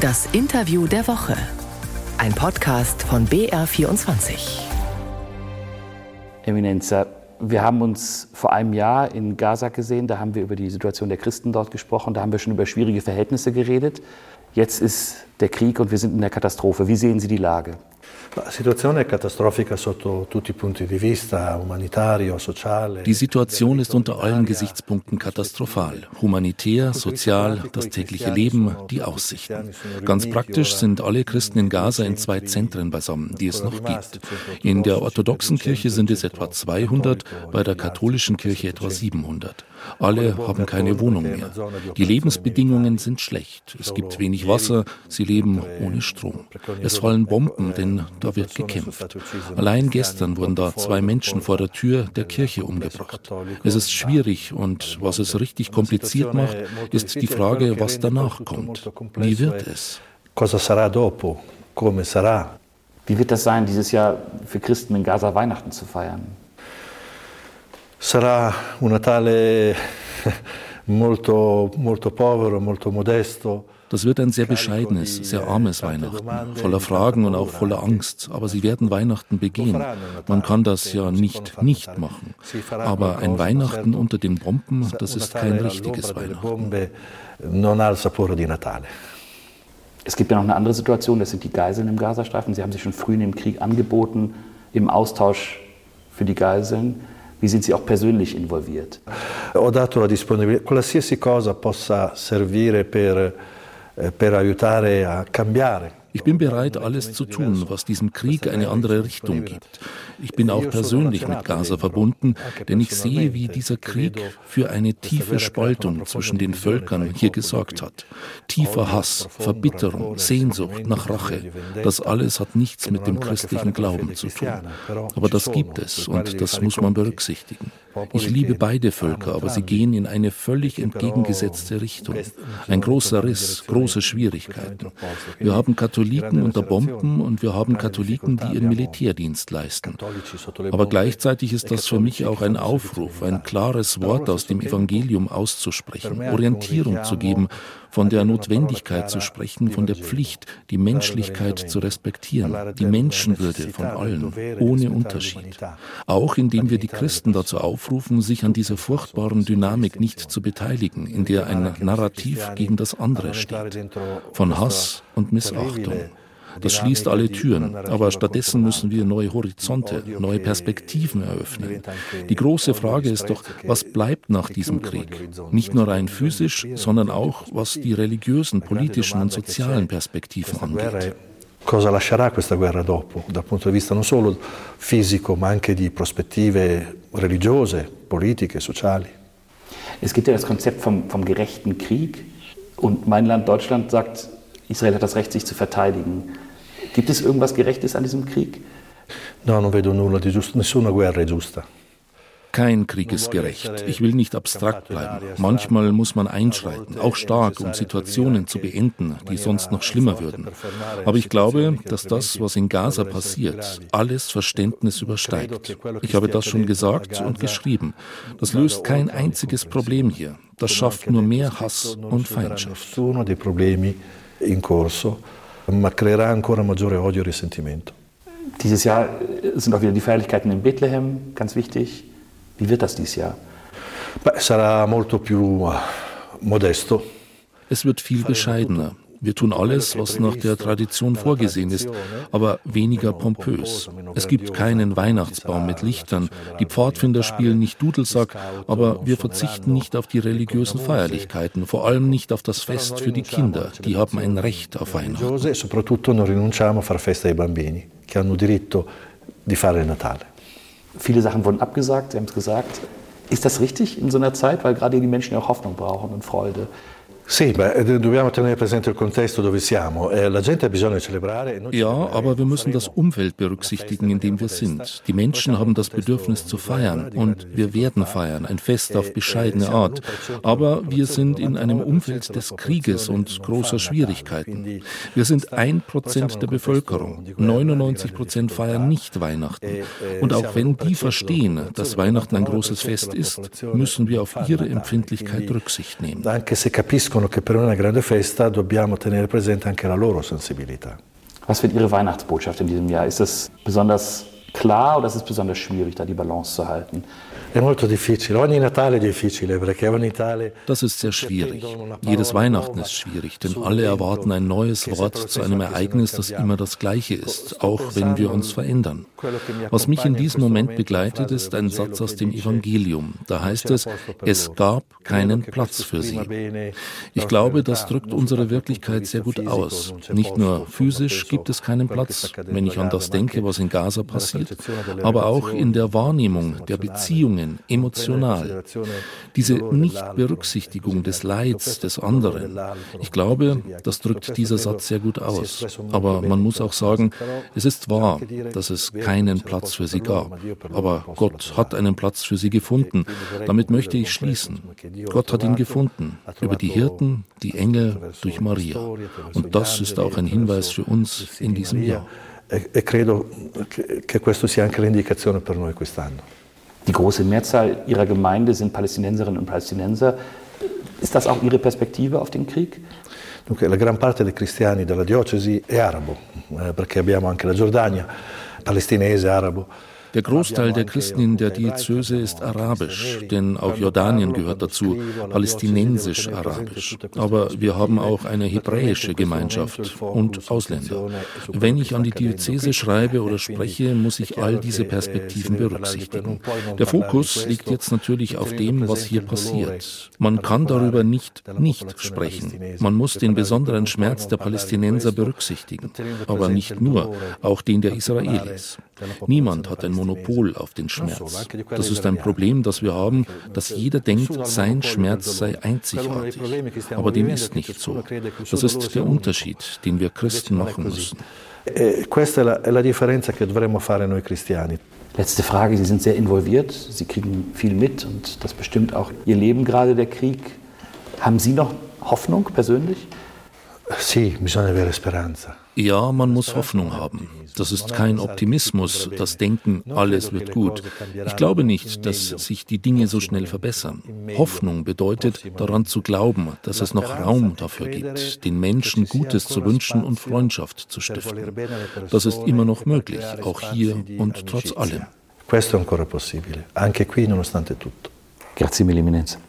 Das Interview der Woche. Ein Podcast von BR24. Eminenza, wir haben uns vor einem Jahr in Gaza gesehen, da haben wir über die Situation der Christen dort gesprochen, da haben wir schon über schwierige Verhältnisse geredet. Jetzt ist der Krieg und wir sind in der Katastrophe. Wie sehen Sie die Lage? La situazione è catastrofica sotto tutti i punti di vista, umanitario, sociale. Die Situation ist unter allen Gesichtspunkten katastrophal. Humanitär, sozial, das tägliche Leben, die Aussichten. Ganz praktisch sind alle Christen in Gaza in zwei Zentren beisammen, die es noch gibt. In der orthodoxen Kirche sind es etwa 200, bei der katholischen Kirche etwa 700. Alle haben keine Wohnung mehr. Die Lebensbedingungen sind schlecht. Es gibt wenig Wasser, sie leben ohne Strom. Es fallen Bomben, denn da wird gekämpft. Allein gestern wurden da zwei Menschen vor der Tür der Kirche umgebracht. Es ist schwierig und was es richtig kompliziert macht, ist die Frage, was danach kommt. Wie wird es? Cosa sarà dopo? Come sarà? Wie wird das sein, dieses Jahr für Christen in Gaza Weihnachten zu feiern? Sarà un Natale Das wird ein sehr bescheidenes, sehr armes Weihnachten, voller Fragen und auch voller Angst. Aber sie werden Weihnachten begehen. Man kann das ja nicht nicht machen. Aber ein Weihnachten unter den Bomben, das ist kein richtiges Weihnachten. Es gibt ja noch eine andere Situation, das sind die Geiseln im Gazastreifen. Sie haben sich schon früh in dem Krieg angeboten, im Austausch für die Geiseln. Wie sind Sie auch persönlich involviert? Ho dato la disponibilità, qualsiasi cosa possa servire per, eh, per aiutare a cambiare. Ich bin bereit, alles zu tun, was diesem Krieg eine andere Richtung gibt. Ich bin auch persönlich mit Gaza verbunden, denn ich sehe, wie dieser Krieg für eine tiefe Spaltung zwischen den Völkern hier gesorgt hat. Tiefer Hass, Verbitterung, Sehnsucht nach Rache, das alles hat nichts mit dem christlichen Glauben zu tun. Aber das gibt es und das muss man berücksichtigen. Ich liebe beide Völker, aber sie gehen in eine völlig entgegengesetzte Richtung. Ein großer Riss, große Schwierigkeiten. Wir haben Katholiken unter Bomben und wir haben Katholiken, die ihren Militärdienst leisten. Aber gleichzeitig ist das für mich auch ein Aufruf, ein klares Wort aus dem Evangelium auszusprechen, Orientierung zu geben, von der Notwendigkeit zu sprechen, von der Pflicht, die Menschlichkeit zu respektieren, die Menschenwürde von allen, ohne Unterschied. Auch indem wir die Christen dazu aufrufen, sich an dieser furchtbaren Dynamik nicht zu beteiligen, in der ein Narrativ gegen das andere steht, von Hass und Missachtung. Das schließt alle Türen, aber stattdessen müssen wir neue Horizonte, neue Perspektiven eröffnen. Die große Frage ist doch, was bleibt nach diesem Krieg? Nicht nur rein physisch, sondern auch, was die religiösen, politischen und sozialen Perspektiven angeht. Cosa lascerà questa guerra dopo, dal punto di vista non solo fisico, ma anche di prospettive religiose, politiche, sociali? Es gibt ja das Konzept vom, vom gerechten Krieg und mein Land Deutschland sagt, Israel hat das Recht, sich zu verteidigen. Gibt es irgendwas Gerechtes an diesem Krieg? Kein Krieg ist gerecht. Ich will nicht abstrakt bleiben. Manchmal muss man einschreiten, auch stark, um Situationen zu beenden, die sonst noch schlimmer würden. Aber ich glaube, dass das, was in Gaza passiert, alles Verständnis übersteigt. Ich habe das schon gesagt und geschrieben. Das löst kein einziges Problem hier. Das schafft nur mehr Hass und Feindschaft. In corso, ma creerà ancora maggiore odio e risentimento. Dieses Jahr sind auch wieder die Feierlichkeiten in Bethlehem ganz wichtig. Wie wird das dieses Jahr? Beh, sarà molto più modesto. Es wird viel bescheidener. Wir tun alles, was nach der Tradition vorgesehen ist, aber weniger pompös. Es gibt keinen Weihnachtsbaum mit Lichtern, die Pfadfinder spielen nicht Dudelsack, aber wir verzichten nicht auf die religiösen Feierlichkeiten, vor allem nicht auf das Fest für die Kinder, die haben ein Recht auf Weihnachten. soprattutto non rinunciamo a far festa ai bambini, che hanno diritto di fare il Natale. Viele Sachen wurden abgesagt, Sie haben es gesagt. Ist das richtig in so einer Zeit, weil gerade die Menschen ja auch Hoffnung brauchen und Freude? Sì, beh, dobbiamo tenere presente il contesto dove siamo. Eh, la gente ha bisogno di celebrare. Ja, aber wir müssen das Umfeld berücksichtigen, in dem wir sind. Die Menschen haben das Bedürfnis zu feiern und wir werden feiern, ein Fest auf bescheidene Art. Aber wir sind in einem Umfeld des Krieges und großer Schwierigkeiten. Wir sind ein Prozent der Bevölkerung. 99 Prozent feiern nicht Weihnachten. Und auch wenn die verstehen, dass Weihnachten ein großes Fest ist, müssen wir auf ihre Empfindlichkeit Rücksicht nehmen. Anche se capiscono capiscono che per una grande festa dobbiamo tenere presente anche la loro sensibilità. Was wird Ihre Weihnachtsbotschaft in diesem Jahr? Ist das besonders klar oder ist es besonders schwierig, da die Balance zu halten? Das ist sehr schwierig. Jedes Weihnachten ist schwierig, denn alle erwarten ein neues Wort zu einem Ereignis, das immer das gleiche ist, auch wenn wir uns verändern. Was mich in diesem Moment begleitet, ist ein Satz aus dem Evangelium. Da heißt es, es gab keinen Platz für sie. Ich glaube, das drückt unsere Wirklichkeit sehr gut aus. Nicht nur physisch gibt es keinen Platz, wenn ich an das denke, was in Gaza passiert, aber auch in der Wahrnehmung der Beziehungen Beziehungen emotional. Diese Nichtberücksichtigung des Leids des anderen. Ich glaube, das drückt dieser Satz sehr gut aus. Aber man muss auch sagen, es ist wahr, dass es keinen Platz für sie gab. Aber Gott hat einen Platz für sie gefunden. Damit möchte ich schließen. Gott hat ihn gefunden. Über die Hirten, die Engel, durch Maria. Und das ist auch ein Hinweis für uns in diesem Jahr. E credo che questo sia anche l'indicazione per noi quest'anno. Die große Mehrzahl Ihrer Gemeinde sind Palästinenserinnen und Palästinenser. Ist das auch Ihre Perspektive auf den Krieg? Dunque, la gran parte dei cristiani della diocesi è arabo, eh, perché abbiamo anche la Giordania, palestinese, arabo. Der Großteil der Christen in der Diözese ist arabisch, denn auch Jordanien gehört dazu, palästinensisch-arabisch. Aber wir haben auch eine hebräische Gemeinschaft und Ausländer. Wenn ich an die Diözese schreibe oder spreche, muss ich all diese Perspektiven berücksichtigen. Der Fokus liegt jetzt natürlich auf dem, was hier passiert. Man kann darüber nicht nicht sprechen. Man muss den besonderen Schmerz der Palästinenser berücksichtigen, aber nicht nur, auch den der Israelis. Niemand hat ein Monopol auf den Schmerz. Das ist ein Problem, das wir haben, dass jeder denkt, sein Schmerz sei einzigartig. Aber dem ist nicht so. Das ist der Unterschied, den wir Christen machen müssen. E questa è la differenza che dovremmo fare noi cristiani. Letzte Frage, Sie sind sehr involviert, Sie kriegen viel mit und das bestimmt auch Ihr Leben gerade, der Krieg. Haben Sie noch Hoffnung persönlich? Sì, bisogna avere speranza. Ja, man muss Hoffnung haben. Das ist kein Optimismus, das Denken, alles wird gut. Ich glaube nicht, dass sich die Dinge so schnell verbessern. Hoffnung bedeutet, daran zu glauben, dass es noch Raum dafür gibt, den Menschen Gutes zu wünschen und Freundschaft zu stiften. Das ist immer noch möglich, auch hier und trotz allem. Questo è ancora possibile, anche qui nonostante tutto. Grazie mille, Eminenza.